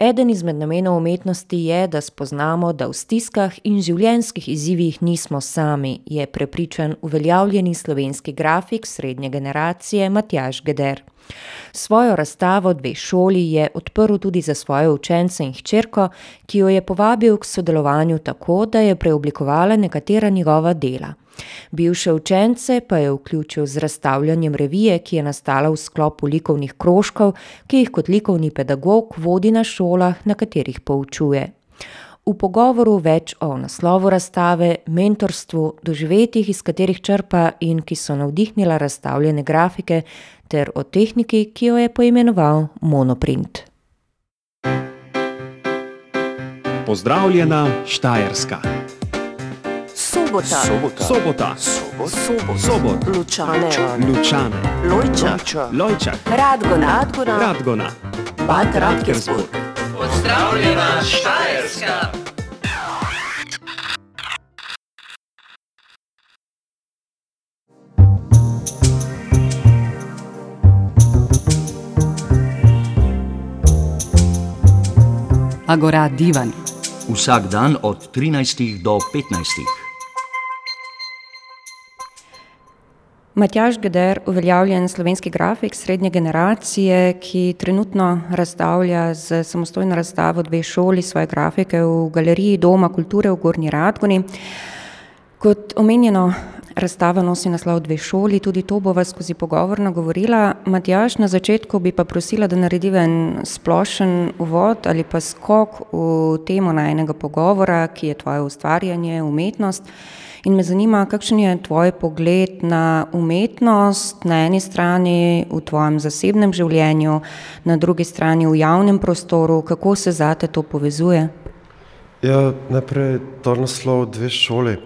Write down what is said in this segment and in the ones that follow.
Eden izmed namenov umetnosti je, da spoznamo, da v stiskah in življenjskih izzivih nismo sami, je prepričan uveljavljeni slovenski grafik srednje generacije Matjaž Geder. Svojo razstavo Dve šoli je odprl tudi za svoje učence in hčerko, ki jo je povabil k sodelovanju tako, da je preoblikovala nekatera njegova dela. Bivše učence pa je vključil z razstavljanjem revije, ki je nastala v sklopu likovnih krožkov, ki jih kot likovni pedagog vodi na šolah, na katerih poučuje. V pogovoru več o naslovu razstave, mentorstvu, doživetjih, iz katerih črpa in ki so navdihnila razstavljene grafike, ter o tehniki, ki jo je poimenoval monoprint. Pozdravljena Štajerska. Sobota. Sobota. Sobota. Sobot. Sobot. Lučane. Lučane. Lojčak. Lojčak. Radgona. Radgona. Radgona. Bad Radkersburg. Pozdravljena Štajerska. Agora Divan. Vsak dan od 13 do 15. Matjaž Geder, uveljavljen slovenski grafik srednje generacije, ki trenutno razstavlja z samostojno razstavo Dve šoli svoje grafike v Galeriji Doma kulture v Gornji Radgoni. Kot omenjeno, razstava nosi naslov Dve šoli, tudi to bova skozi pogovor nagovorila. Matjaž, na začetku bi pa prosila, da narediva en splošen uvod ali pa skok v temo najinega pogovora, ki je tvoje ustvarjanje, umetnost. In me zanima, kakšen je tvoj pogled na umetnost, na eni strani v tvojem zasebnem življenju, na drugi strani v javnem prostoru, kako se zate to povezuje? Ja, najprej ta naslov Dve šoli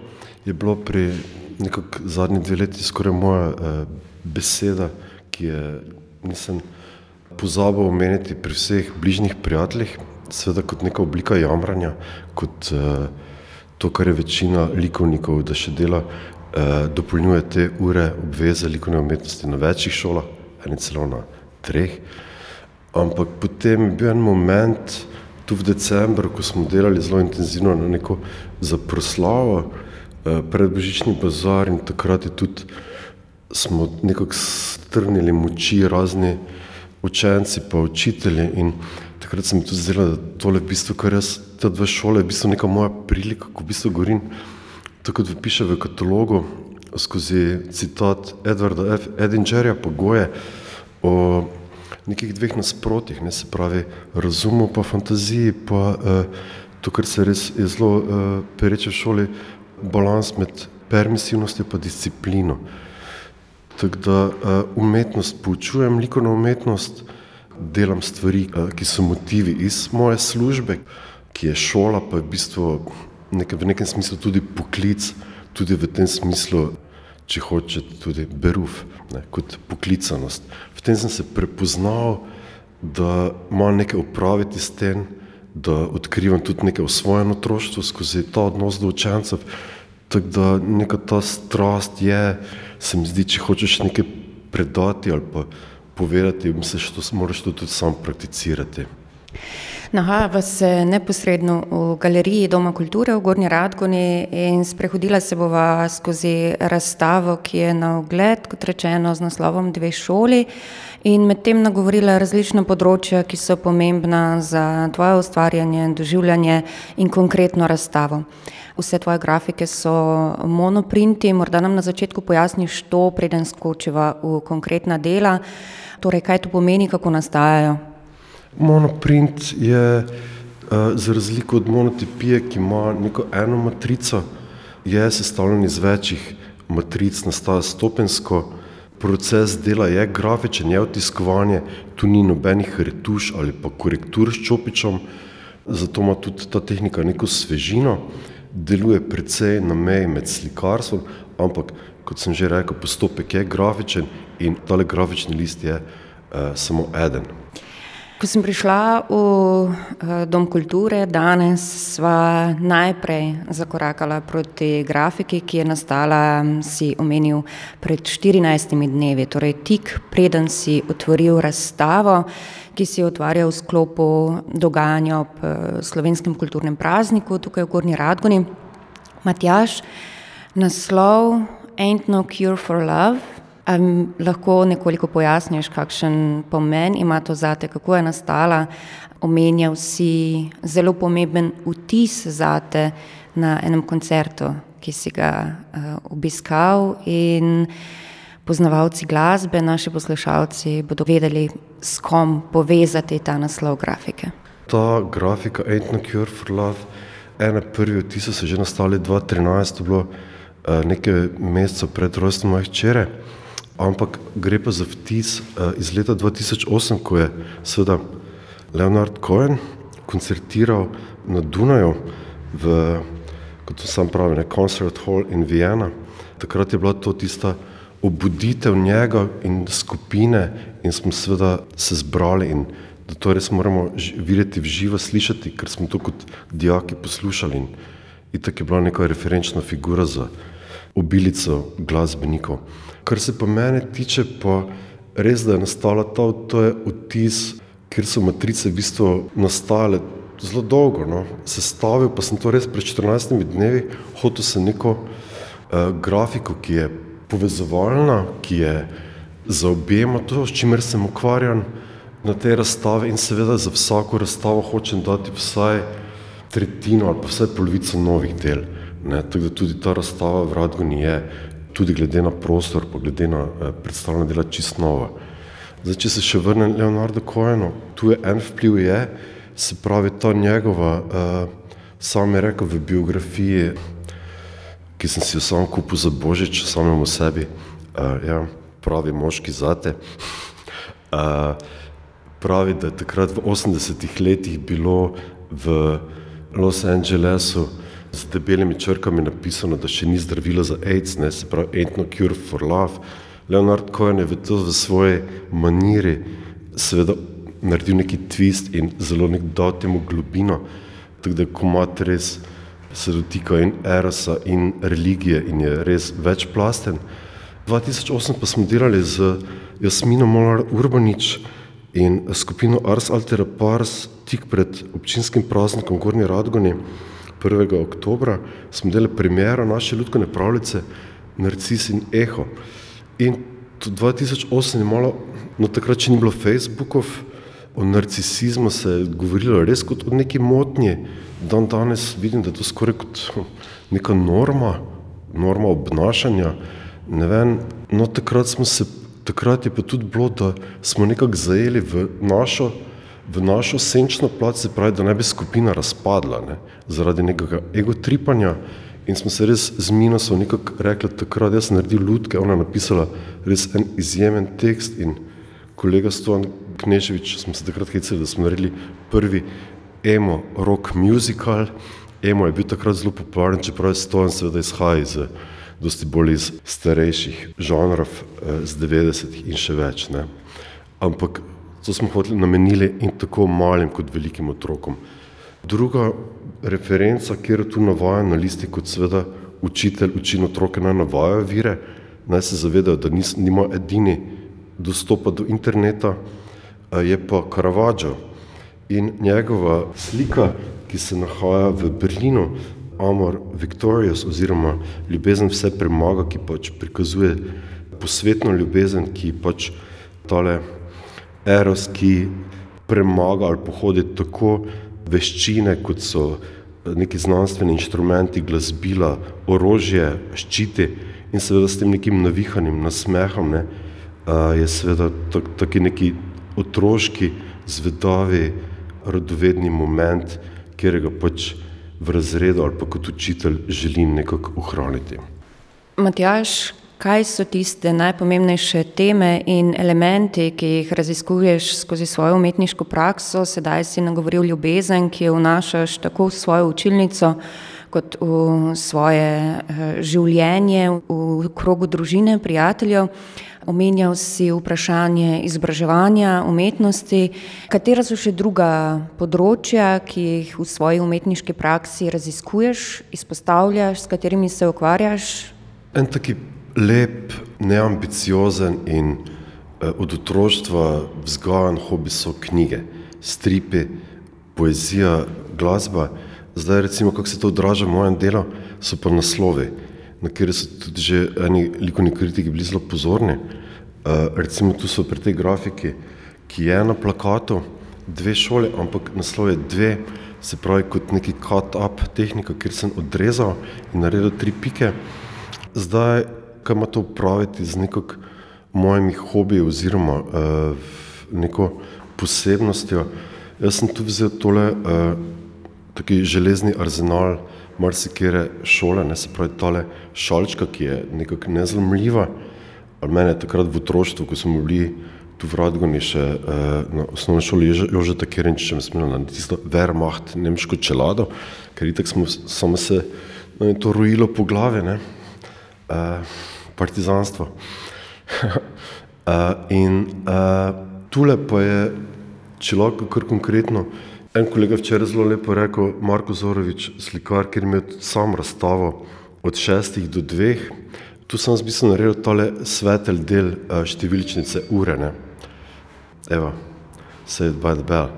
je bilo pri nekako zadnji dve leti skoraj moja eh, beseda, ki je nisem pozabil omeniti pri vseh bližnjih prijateljih, seveda kot neka oblika jamranja, kot eh, to, kar je večina likovnikov, da še dela, eh, dopolnjuje te ure obveze likovne umetnosti na večjih šolah, eni celo na treh. Ampak potem je bil en moment, tu v decembru, ko smo delali zelo intenzivno na neko zaproslavo, predbožični bazar in takrat je tudi smo nekako strnili moči razni učenci pa učitelji in takrat se mi tudi zdelo, da tole v bistvu, kar jaz, te dve šole, je v bistvu neka moja prilika, ko v bistvu govorim, tako kot piše v katalogu, skozi citat Edwarda F. Edingerja Pogoje o nekih dveh nasprotjih, ne, se pravi razumu pa fantaziji pa eh, to, kar se res je zelo eh, pereče v šoli, balans med permisivnostjo in disciplino. Tako da uh, umetnost poučujem, likovno umetnost, delam stvari, uh, ki so motivi iz moje službe, ki je šola, pa je v bistvu neke, v nekem smislu tudi poklic, tudi v tem smislu, če hočete, tudi beruf, ne, kot poklicanost. V tem sem se prepoznal, da imam nekaj opraviti s tem, da odkrivam tudi nekaj o svojem otroštvu skozi ta odnos do učencev. Tako da neka ta strast je, se mi zdi, če hočeš nekaj predati ali pa povedati, misliš, da moraš to tudi sam prakticirati. Nahajava se neposredno v galeriji Doma kulture v Gornji Radgoni in sprehodila se bova skozi razstavo, ki je na ogled, kot rečeno, z naslovom Dve šoli in medtem nagovorila različna področja, ki so pomembna za tvoje ustvarjanje, doživljanje in konkretno razstavo. Vse tvoje grafike so monoprinti, morda nam na začetku pojasniš to, preden skočiva v konkretna dela, torej kaj to pomeni, kako nastajajo? Monoprint je za razliko od monotipije, ki ima neko eno matrico, je sestavljen iz večjih matric, nastaja stopensko, proces dela je grafičen, je otiskovanje, tu ni nobenih retuš ali pa korektur s čopičem, zato ima tudi ta tehnika neko svežino, deluje precej na meji med slikarstvom, ampak kot sem že rekel, postopek je grafičen in tale grafični list je samo eden. Ko sem prišla v eh, Dom kulture, danes sva najprej zakorakala proti grafiki, ki je nastala, si omenil, pred 14 dnevi, torej tik preden si otvoril razstavo, ki si jo otvarjal v sklopu dogajanja ob eh, slovenskem kulturnem prazniku tukaj v Gorni Radgoni. Matjaš, naslov Ain't no cure for love. Ali lahko nekoliko pojasniš, kakšen pomen ima to zate, kako je nastala? Omenjal si zelo pomemben vtis zate na enem koncertu, ki si ga uh, obiskal in poznavalci glasbe, naši poslušalci bodo vedeli, s kom povezati ta naslov grafike. Ta grafika Ain't no cure for love, ena prvi vtisi so že nastali 2013, to je bilo uh, nekaj mesecev pred rojstvom moje hčere ampak gre pa za vtis uh, iz leta 2008, ko je seveda Leonard Cohen koncertiral na Dunaju v, kot so sam pravi, ne, Concert Hall in Vienna. Takrat je bila to tista obuditev njega in skupine in smo seveda se zbrali in da to res moramo videti v živo, slišati, ker smo to kot dijaki poslušali in, tako je bila neka referenčna figura za obilico glasbenikov. Kar se pa mene tiče, pa res, da je nastala ta, to je vtis, ker so matrice v bistvu nastale zelo dolgo. No. Sestavil pa sem to res pred 14 dnevi, hotel sem neko uh, grafiko, ki je povezovalna, ki je za objema to, s čimer sem ukvarjan na tej razstavi in seveda za vsako razstavo hočem dati vsaj tretjino ali pa vsaj polovico novih del. Ne, tako da tudi ta razstava v Radguni je tudi glede na prostor, pa glede na eh, predstavljena dela čist nova. Zdaj, če se še vrnem Leonardo Cohenu, tu je en vpliv je, se pravi ta njegova, eh, sam je rekel v biografiji, ki sem si jo sam kupil za Božič, samemu sebi, eh, ja, pravi moški zate, eh, pravi, da je takrat v 80-ih letih bilo v Los Angelesu z debelimi črkami napisano, da še ni zdravilo za AIDS, ne, se pravi Ain't no cure for love. Leonard Cohen je v to v svoje maniri seveda naredil neki twist in zelo nek dal temu globino, tako da komat res se dotika in erosa in religije in je res večplasten. 2008 pa smo delali z Jasmino Molar Urbanič in skupino Ars Altera Pars tik pred občinskim praznikom Gornji Radgoni, 1. oktobra smo delali premiero naše ljudske pravljice Narcis in Eho. In 2008 je malo, no takrat še ni bilo Facebookov, o narcisizmu se je govorilo res kot o neki motnji. Dan danes vidim, da je to skoraj kot neka norma, norma obnašanja. Ne vem, no takrat smo se, takrat je pa tudi bilo, da smo nekako zajeli v našo v našo senčno plat, se pravi, da ne bi skupina razpadla ne, zaradi nekega egotripanja in smo se res z Minosom nekako rekli, takrat jaz sem naredil lutke, ona je napisala res en izjemen tekst in kolega Stojan Kneževič smo se takrat hecali, da smo naredili prvi emo rock musical, emo je bil takrat zelo popularen, čeprav je Stojan seveda izhaja iz dosti bolj iz starejših žanrov, eh, z 90-ih in še več. Ne. Ampak To smo hoteli namenili in tako malim kot velikim otrokom. Druga referenca, kjer tu navaja na listi, kot seveda učitelj uči otroke naj navajajo vire, naj se zavedajo, da nis, nima edini dostopa do interneta, je pa Caravaggio in njegova slika, ki se nahaja v Berlinu, Amor Victorious oziroma ljubezen vse premaga, ki pač prikazuje posvetno ljubezen, ki pač tale eros, ki premaga ali pohodi tako veščine, kot so neki znanstveni inštrumenti, glasbila, orožje, ščiti in seveda s tem nekim navihanim nasmehom, ne, je seveda taki neki otroški, zvedavi, radovedni moment, kjer ga pač v razredu ali pa kot učitelj želim nekako ohraniti. Matjaš, Kaj so tiste najpomembnejše teme in elementi, ki jih raziskuješ skozi svojo umetniško prakso? Sedaj si nagovoril ljubezen, ki jo vnašaš tako v svojo učilnico, kot v svoje eh, življenje, v krogu družine, prijateljev. Omenjal si vprašanje izobraževanja, umetnosti. Katera so še druga področja, ki jih v svoji umetniški praksi raziskuješ, izpostavljaš, s katerimi se ukvarjaš? En taki lep, neambiciozen in eh, od otroštva vzgajan hobi so knjige, stripi, poezija, glasba. Zdaj, recimo, kako se to odraža v mojem delu, so pa naslovi, na kateri so tudi že eni likovni kritiki bili zelo pozorni. Uh, recimo, tu so pri tej grafiki, ki je na plakatu, dve šole, ampak naslov je dve, se pravi, kot neki cut-up tehnika, kjer sem odrezal in naredil tri pike. Zdaj, kaj ima to upraviti z neko mojimi hobiji oziroma uh, neko posebnostjo? Jaz sem tu vzel tole uh, taki železni arzenal marsikere šole, ne se pravi tole šalčka, ki je nekako nezlomljiva. Ali mene je takrat v otroštvu, ko smo bili tu v Radgoni še uh, na osnovni šoli Jožeta Kerenčiča, smo imeli na tisto Wehrmacht, nemško čelado, ker itak smo samo se no, to rojilo po glavi, ne, uh, partizanstvo. uh, in uh, tule pa je če lahko kar konkretno. En kolega včeraj zelo lepo rekel, Marko Zorovič, slikar, ki je imel sam razstavo od šestih do dveh. Tu sem v bistvu naredil tale svetel del številčnice ure. Ne? Evo, say it by the bell.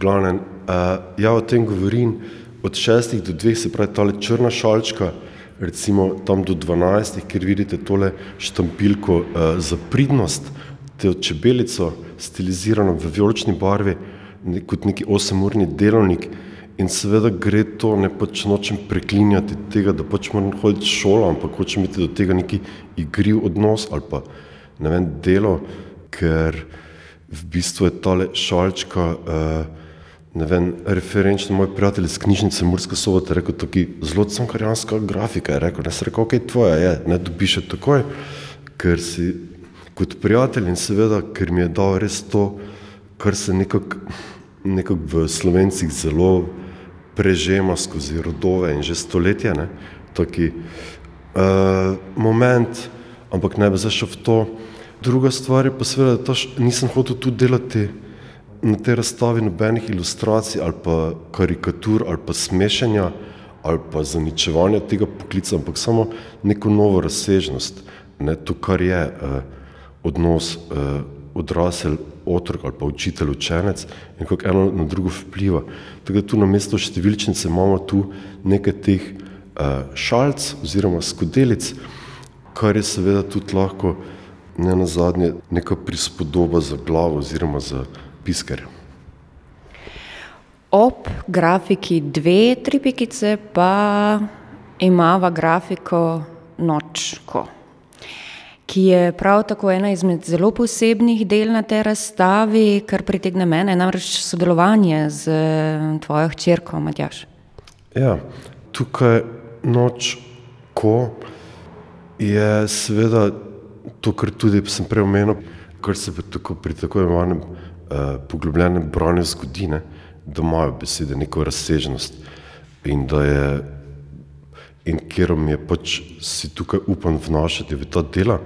glavnem, uh, ja o tem govorim od šestih do dveh, se pravi tale črna šalčka, recimo tam do dvanajstih, ker vidite tole štampilko uh, za pridnost, te čebelico, stilizirano v vijolični barvi, ne, kot neki osemurni delovnik. In seveda gre to, ne pač nočem preklinjati tega, da pač moram hoditi v šolo, ampak hočem imeti do tega neki igriv odnos ali pa ne vem, delo, ker v bistvu je tale šalčka, uh, ne vem, referenčni moj prijatelj iz knjižnice Murska sobota rekel, taki zelo cankarjanska grafika je rekel, ne se rekel, ok, tvoja je, ne dobiš takoj, ker si kot prijatelj in seveda, ker mi je dal res to, kar se nekako nekak v slovencih zelo prežema skozi rodove in že stoletja, ne, taki uh, moment, ampak ne bi zašel v to. Druga stvar je pa seveda, da nisem hotel tu delati na tej razstavi nobenih ilustracij ali pa karikatur ali pa smešanja ali pa zaničevanja tega poklica, ampak samo neko novo razsežnost, ne to, kar je. Uh, odnos eh, odrasel otrok ali pa učitelj učenec in kako eno na drugo vpliva. Tako da tu na mesto številčnice imamo tu nekaj teh eh, šalc oziroma skodelic, kar je seveda tudi lahko ne na zadnje neka prispodoba za glavo oziroma za pisker. Ob grafiki dve tripikice pa imava grafiko nočko ki je prav tako ena izmed zelo posebnih del na tej razstavi, kar pritegne mene, namreč sodelovanje z tvojo hčerko, Matjaš. Ja, tukaj noč, ko je seveda to, kar tudi sem prej omenil, kar se tako, pri tako imenovanem poglobljenem branju zgodi, ne, da imajo besede neko razsežnost in da je in kjer mi je pač si tukaj upam vnašati v ta dela.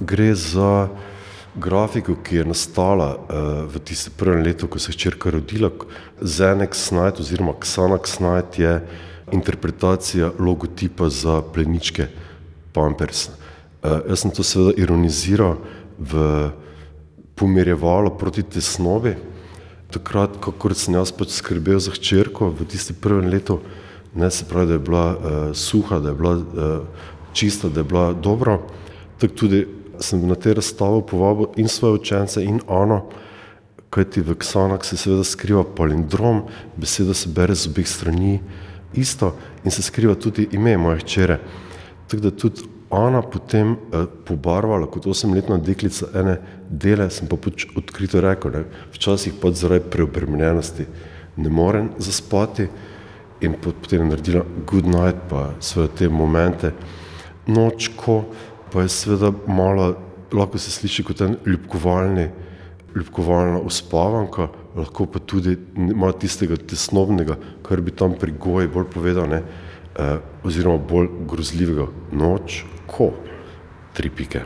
Gre za grafiko, ki je nastala uh, v tistem prvem letu, ko se je črka rodila. Zenek Snajd oziroma Ksanak Snajd je interpretacija logotipa za pleničke Pampers. Uh, jaz sem to seveda ironiziral v pomirjevalo proti tesnobi. Takrat, kako sem jaz pač skrbel za hčerko v tistem prvem letu, ne se pravi, da je bila uh, suha, da je bila uh, čista, da je bila dobra. Tako tudi sem na te razstave povabil in svoje učence in ono, kajti v Ksanak se seveda skriva palindrom, beseda se bere z obeh strani isto in se skriva tudi ime moje hčere. Tako da tudi ona potem eh, pobarvala kot osemletna deklica ene dele, sem pa pač odkrito rekel, ne, včasih pa zaradi preobremenjenosti ne morem zaspati in potem naredila good night, pa svoje te momente. Noč, ko pa je seveda malo, lahko se sliši kot en ljubkovalni, ljubkovalna uspavanka, lahko pa tudi ima tistega tesnobnega, kar bi tam pri goji bolj povedal, ne, oziroma bolj grozljivega. Noč, ko, tri pike.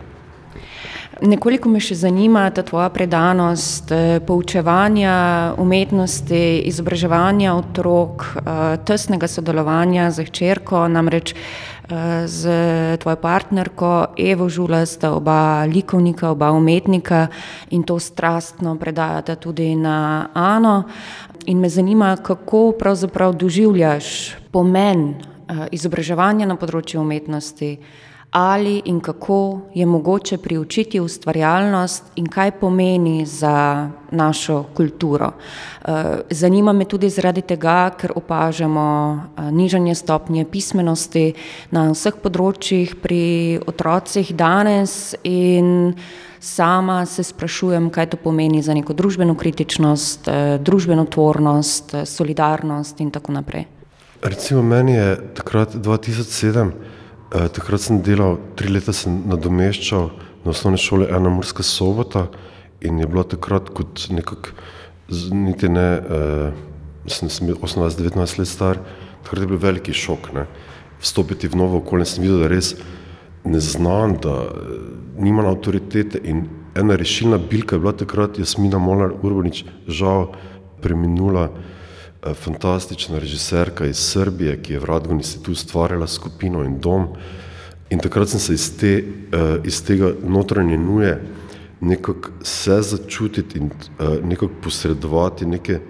Nekoliko me še zanima ta tvoja predanost eh, poučevanja umetnosti, izobraževanja otrok, eh, tesnega sodelovanja z hčerko, namreč eh, z tvojo partnerko Evo Žula sta oba likovnika, oba umetnika in to strastno predajata tudi na Ano. In me zanima, kako pravzaprav doživljaš pomen izobraževanja na področju umetnosti ali in kako je mogoče priučiti ustvarjalnost in kaj pomeni za našo kulturo. Eh, zanima me tudi zaradi tega, ker opažamo eh, nižanje stopnje pismenosti na vseh področjih pri otrocih danes in sama se sprašujem, kaj to pomeni za neko družbeno kritičnost, eh, družbeno tvornost, solidarnost in tako naprej. Recimo meni je takrat 2007 Eh, takrat sem delal, tri leta sem nadomeščal na osnovni šoli ena morska sobota in je bilo takrat kot nekako, niti ne, uh, sem, bil 18-19 let star, takrat je bil veliki šok, ne. Vstopiti v novo okolje, sem videl, da res ne znam, da uh, nima avtoritete in ena rešilna bilka je bila takrat Jasmina Molar Urbanič, žal preminula, Eh, fantastična režiserka iz Srbije, ki je v Radgonici tu ustvarjala skupino in dom. In takrat sem se iz, te, eh, iz tega notranje nuje nekako se začutiti in eh, nekako posredovati neke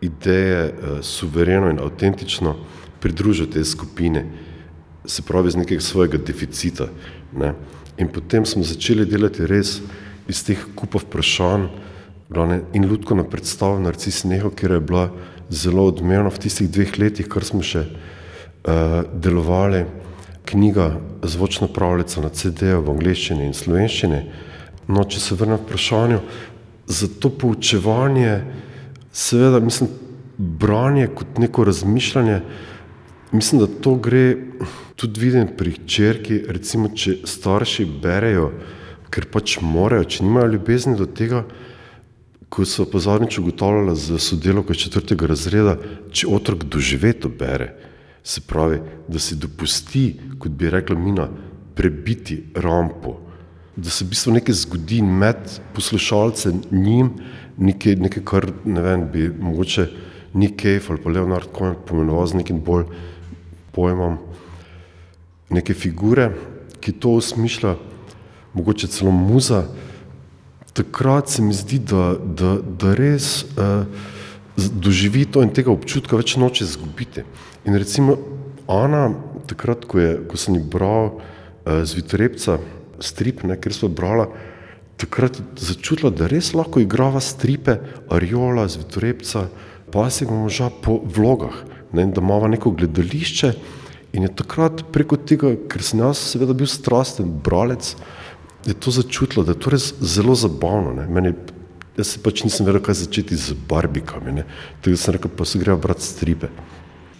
ideje suvereno in avtentično pridružiti te skupine, se pravi iz nekega svojega deficita. Ne. In potem smo začeli delati res iz teh kupov vprašanj, in Ludko na predstavu Narcis Neho, kjer je bila zelo odmevna v tistih dveh letih, kar smo še uh, delovali, knjiga Zvočna pravljica na CD-ju v angleščini in slovenščini. No, če se vrnem k vprašanju, za to poučevanje, seveda, mislim, branje kot neko razmišljanje, mislim, da to gre tudi vidim pri črki, recimo, če starši berejo, ker pač morajo, če nimajo ljubezni do tega, ko so pa zadnjič ugotavljali za sodelovko četrtega razreda, če otrok doživeto bere, se pravi, da si dopusti, kot bi rekla Mina, prebiti rampo, da se v bistvu nekaj zgodi med poslušalcem njim, nekaj, nekaj kar ne vem, bi mogoče Nick Cave ali pa Leonard Cohen pomenoval z nekim bolj pojmom neke figure, ki to osmišlja, mogoče celo muza, takrat se mi zdi, da, da, da res uh, doživi to in tega občutka več noče izgubiti. In recimo Ana, takrat, ko, je, ko sem jih bral uh, z Vitorepca, strip, ne, ker smo brala, takrat je začutila, da res lahko igrava stripe, Ariola, z Vitorepca, pa se ga moža po vlogah, ne, da imamo neko gledališče in je takrat preko tega, ker sem jaz seveda bil strasten bralec, je to začutilo, da je to res zelo zabavno. Meni, jaz se pač nisem vedel, kaj začeti z barbikami. Tako sem rekel, pa se grejo brati stripe.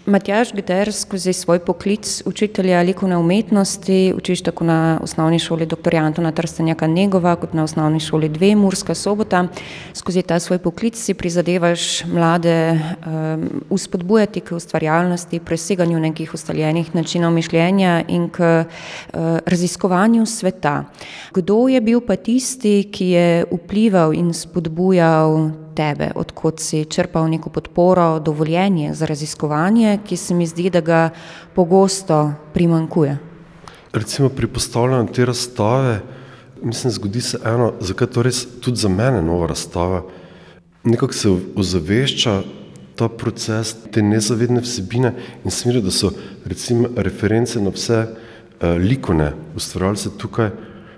Matjaž Gder skozi svoj poklic učitelja likovne umetnosti, učiš tako na osnovni šoli dr. Antona Trstenjaka Negova, kot na osnovni šoli dve Murska sobota. Skozi ta svoj poklic si prizadevaš mlade um, uspodbujati k ustvarjalnosti, preseganju nekih ustaljenih načinov mišljenja in k uh, raziskovanju sveta. Kdo je bil pa tisti, ki je vplival in spodbujal tebe, odkot si črpal neko podporo, dovoljenje za raziskovanje, ki se mi zdi, da ga pogosto primankuje. Recimo pri postavljanju te razstave, mislim, zgodi se eno, zakaj to res tudi za mene nova razstava. Nekako se ozavešča ta proces, te nezavedne vsebine in smeri, da so recimo reference na vse uh, likovne ustvarjalce tukaj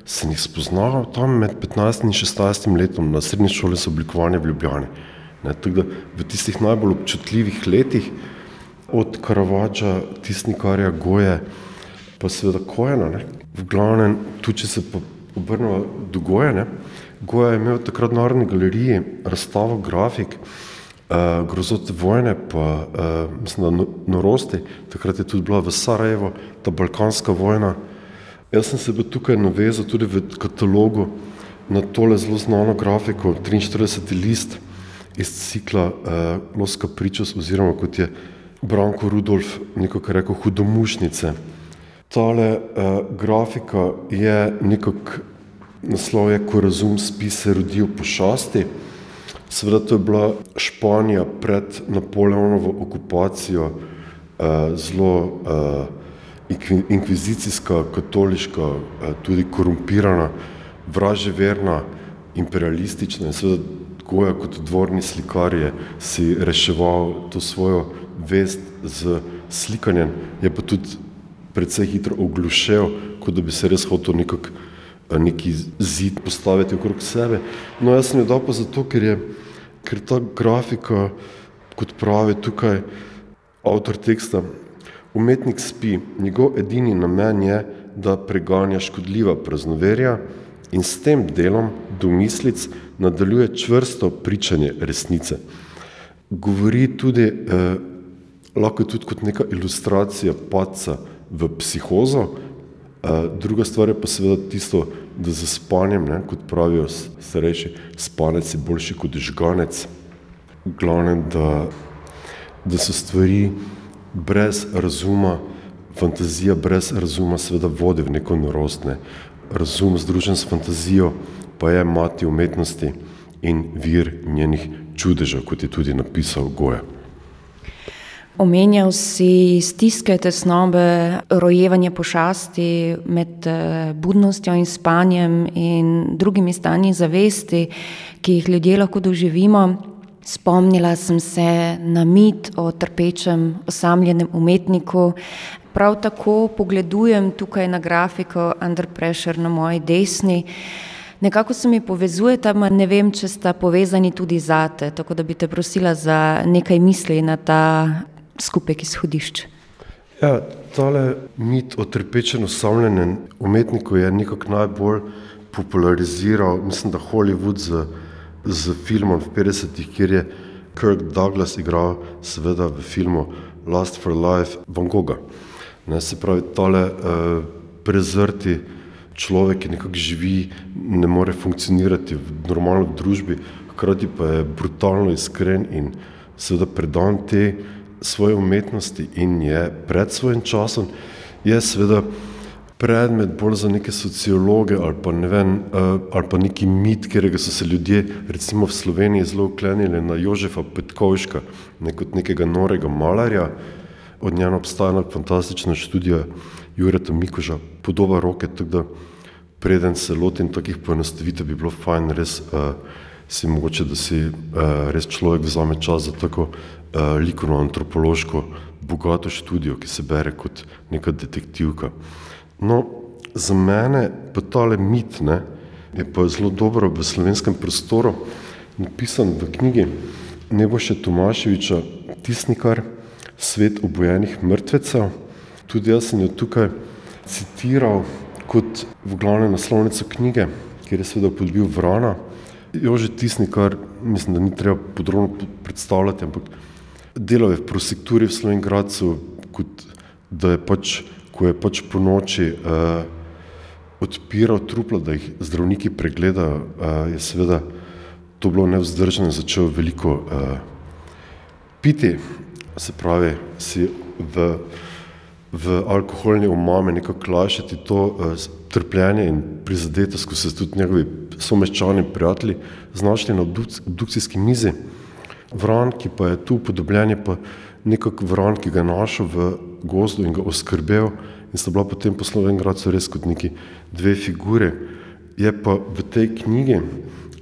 sem jih spoznal tam med 15 in 16 letom na srednji šoli za oblikovanje v Ljubljani. Ne, da, v tistih najbolj občutljivih letih, od Karavača, Tisnikarja, Goje, pa seveda Kojena. Ne. V glavnem, tu če se obrnemo do Goje, ne. Goja je imel takrat v Narodni galeriji razstavo grafik, uh, grozote vojne, pa uh, mislim, da no, norosti. Takrat je tudi bila v Sarajevo ta balkanska vojna, Jaz sem se tukaj navezal tudi v katalogu na tole zelo znano grafiko, 43. list iz cikla uh, Los Caprichos, oziroma kot je Branko Rudolf nekako rekel, hudomušnice. Tale uh, grafika je nekako naslov je Ko razum spi, se rodi v pošasti. Seveda to je bila Španija pred Napoleonovo okupacijo, eh, zelo eh, inkvizicijska, katoliška, eh, tudi korumpirana, vraževerna, imperialistična in seveda Goja kot dvorni slikar je si reševal to svojo vest z slikanjem, je pa tudi precej hitro oglušel, kot da bi se res hotel nekako eh, neki zid postaviti okrog sebe. No, jaz sem jo dal pa zato, ker je ker ta grafika, kot pravi tukaj avtor teksta, umetnik spi, njegov edini namen je, da preganja škodljiva praznoverja in s tem delom domislic nadaljuje čvrsto pričanje resnice. Govori tudi, eh, lahko je tudi kot neka ilustracija paca v psihozo, eh, druga stvar je pa seveda tisto, da za spanjem, ne, kot pravijo starejši, spanec je boljši kot žganec. V glavnem, da, da so stvari brez razuma, fantazija brez razuma seveda vodi v neko norost. Ne. Razum združen s fantazijo pa je mati umetnosti in vir njenih čudežev, kot je tudi napisal Goja. Omenjal si stiske, tesnobe, rojevanje pošasti med eh, budnostjo in spanjem in drugimi stanji zavesti, ki jih ljudje lahko doživimo. Spomnila sem se na mit o trpečem, osamljenem umetniku. Prav tako pogledujem tukaj na grafiko Under Pressure na moji desni. Nekako se mi povezujeta, ma ne vem, če sta povezani tudi zate, tako da bi te prosila za nekaj misli na ta skupek izhodišč. Ja, tale mit o trpečem osamljenem umetniku je nekako najbolj populariziral, mislim, da Hollywood z, z filmom v 50-ih, kjer je Kirk Douglas igral seveda v filmu Last for Life Van Gogha. Ne, se pravi, tale uh, prezrti človek, ki nekako živi, ne more funkcionirati v normalni družbi, hkrati pa je brutalno iskren in seveda predan te svoje umetnosti in je pred svojim časom, je seveda predmet bolj za neke sociologe ali pa ne vem, uh, ali pa neki mit, katerega so se ljudje recimo v Sloveniji zelo uklenili na Jožefa Petkovška, ne kot nekega norega malarja, od njega obstaja ena fantastična študija Jureta Mikoža, podoba roke, tako da preden se lotim takih poenostavitev, bi bilo fajn res uh, si mogoče, da si uh, res človek vzame čas za tako uh, likovno antropološko bogato študijo, ki se bere kot neka detektivka. No, za mene pa tale mit ne, je pa zelo dobro v slovenskem prostoru napisan v knjigi Neboše Tomaševiča Tisnikar, Svet obojenih mrtvecev. Tudi jaz sem jo tukaj citiral kot v glavnem naslovnico knjige, kjer je seveda podbil Vrana. Jože Tisnikar, mislim, da ni treba podrobno predstavljati, ampak delal je v prosekturi v Slovengradcu, kot da je pač, ko je pač po noči uh, odpiral trupla, da jih zdravniki pregledajo, uh, je seveda to bilo nevzdržno in začel veliko uh, piti, se pravi, si v, v alkoholni umame nekako lašati to uh, trpljenje in prizadetost, ko so se tudi njegovi someščani prijatelji znašli na obduk- obdukcijski mizi. Vran, ki pa je tu upodobljen, je pa nekako vran, ki ga je našel v gozdu in ga oskrbel in sta bila potem po Slovengracu res kot neki dve figure. Je pa v tej knjigi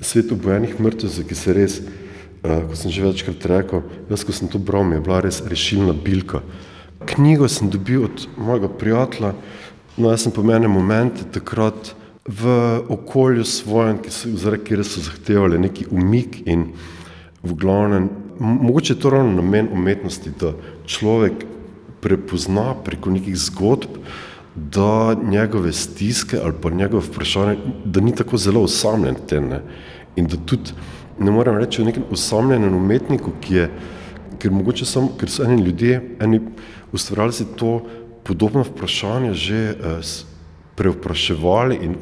Svet obojenih mrtvecev, ki se res, uh, kot sem že večkrat rekel, jaz, ko sem to bral, mi je bila res rešilna bilka. Knjigo sem dobil od mojega prijatelja, no jaz sem po menem momente takrat v okolju svojem, ki so, zaradi kjer so zahtevali neki umik in v glavnem, mogoče je to ravno namen umetnosti, da človek prepozna preko nekih zgodb, da njegove stiske ali pa njegove vprašanje, da ni tako zelo osamljen v tem. Ne? In da tudi ne morem reči o nekem osamljenem umetniku, ki je, ker mogoče samo, ker so eni ljudje, eni ustvarjalci to podobno vprašanje že eh, prevpraševali in,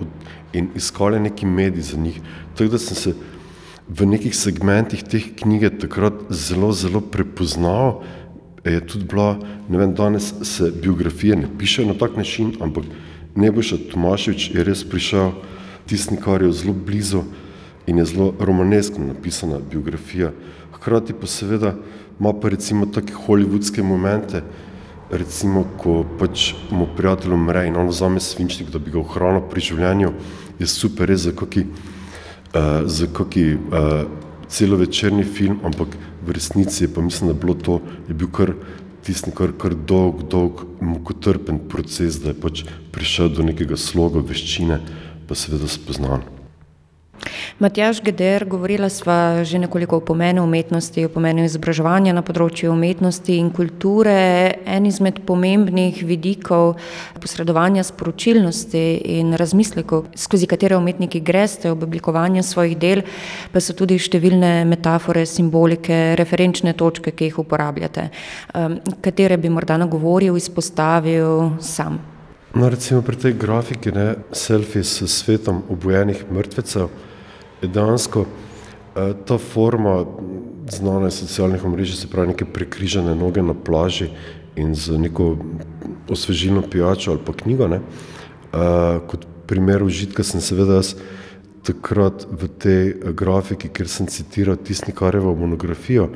in iskali neki medij za njih. Tako da sem se v nekih segmentih teh knjige takrat zelo, zelo prepoznal. Je tudi bila, ne vem, danes se biografije ne pišejo na tak način, ampak Neboša Tomaševič je res prišel Tisnikarju zelo blizu in je zelo romaneskno napisana biografija. Hkrati pa seveda ima pa recimo take hollywoodske momente, recimo ko pač mu prijatelj umre in on vzame svinčnik, da bi ga ohranil pri življenju, je super res za kaki, uh, za kaki uh, celovečerni film, ampak v resnici je pa mislim, da bilo to, je bil kar tisti kar, kar dolg, dolg, mukotrpen proces, da je pač prišel do nekega sloga veščine, pa seveda spoznan. Matjaž Geder, govorila sva že nekoliko o pomenu umetnosti, o pomenu izobraževanja na področju umetnosti in kulture. En izmed pomembnih vidikov posredovanja sporočilnosti in razmislekov, skozi katere umetniki greste ob oblikovanju svojih del, pa so tudi številne metafore, simbolike, referenčne točke, ki jih uporabljate. Katere bi morda nagovoril, izpostavil sam? No, recimo pri tej grafiki, ne, selfie s svetom obojenih mrtvecev, dejansko eh, ta forma znana iz socialnih omrežij, se pravi neke prekrižene noge na plaži in z neko osvežilno pijačo ali pa knjigo. Ne. Eh, kot primer užitka sem seveda jaz takrat v tej eh, grafiki, kjer sem citiral Tisnikarjevo monografijo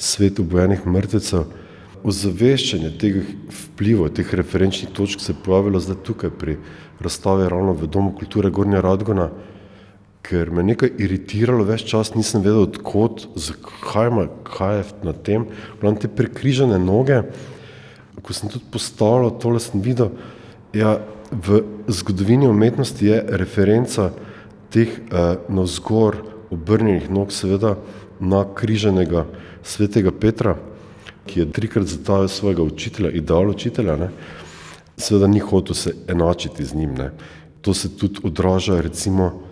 Svet obojenih mrtvecev, ozaveščanje teh vplivov, teh referenčnih točk se je pojavilo zdaj tukaj pri razstavi ravno v Domu kulture Gornja Radgona, ker me nekaj iritiralo, več čas nisem vedel, odkot, zakaj ima, kaj je na tem. Pravno te prekrižene noge, ko sem tudi postavljal, tole sem videl, ja, v zgodovini umetnosti je referenca teh eh, navzgor obrnjenih nog, seveda na križenega svetega Petra, ki je trikrat zatajal svojega učitelja, ideal učitelja, ne, seveda ni hotel se enačiti z njim. Ne. To se tudi odraža recimo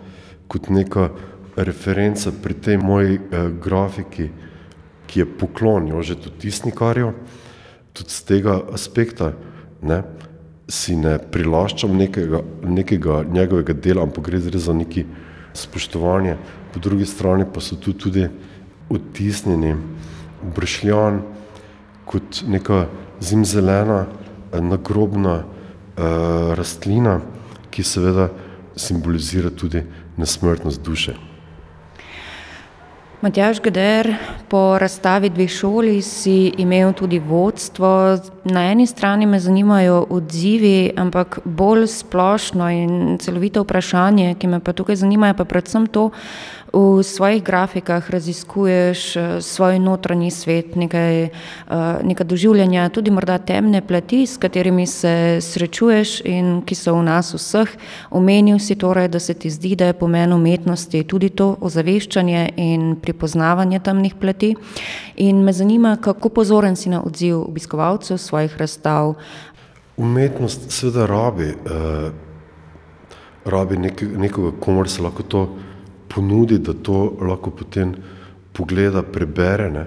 kot neka referenca pri tej moji eh, grafiki, ki je poklon Jožetu Tisnikarju, tudi z tega aspekta ne, si ne prilaščam nekega, nekega njegovega dela, ampak gre za neki spoštovanje. Po drugi strani pa so tu tudi odtisnjeni bršljan kot neka zimzelena, eh, nagrobna eh, rastlina, ki seveda simbolizira tudi nesmrtnost duše. Matjaž Geder, po razstavi dveh šoli si imel tudi vodstvo. Na eni strani me zanimajo odzivi, ampak bolj splošno in celovito vprašanje, ki me pa tukaj zanima, je pa predvsem to, v svojih grafikah raziskuješ eh, svoj notranji svet, nekaj, eh, nekaj doživljanja, tudi morda temne plati, s katerimi se srečuješ in ki so v nas vseh. Omenil si torej, da se ti zdi, da je pomen umetnosti tudi to ozaveščanje in pripoznavanje temnih plati. In me zanima, kako pozoren si na odziv obiskovalcev svojih razstav. Umetnost seveda rabi, eh, rabi nek, nekoga, komor se lahko to ponudi, da to lahko potem pogleda, prebere. Ne,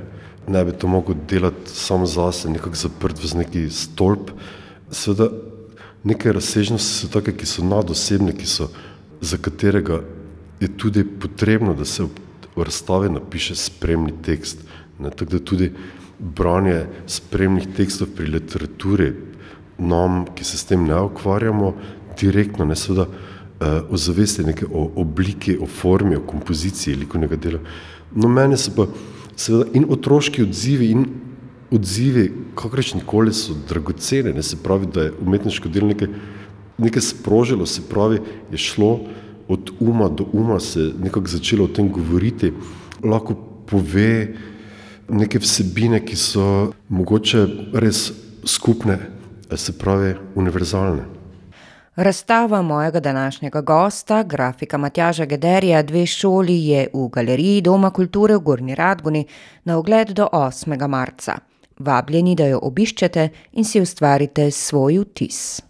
ne bi to mogel delati samo zase, nekako zaprt v neki stolp. Seveda, neke razsežnosti so take, ki so nadosebne, ki so, za katerega je tudi potrebno, da se v razstavi napiše spremni tekst. Ne, tako da tudi branje spremnih tekstov pri literaturi, nam, ki se s tem ne ukvarjamo, direktno, ne seveda, uh, ozavesti neke o obliki, o formi, o kompoziciji likovnega dela. No, meni so pa seveda in otroški odzivi in odzivi, kakršni koli so dragocene, ne se pravi, da je umetniško delo nekaj, nekaj sprožilo, se pravi, je šlo od uma do uma, se nekako začelo o tem govoriti, lahko pove neke vsebine, ki so mogoče res skupne, se pravi, univerzalne. Razstava mojega današnjega gosta, grafika Matjaža Gederja, dve šoli je v galeriji Doma kulture v Gorni Radguni na ogled do 8. marca. Vabljeni, da jo obiščete in si ustvarite svoj vtis.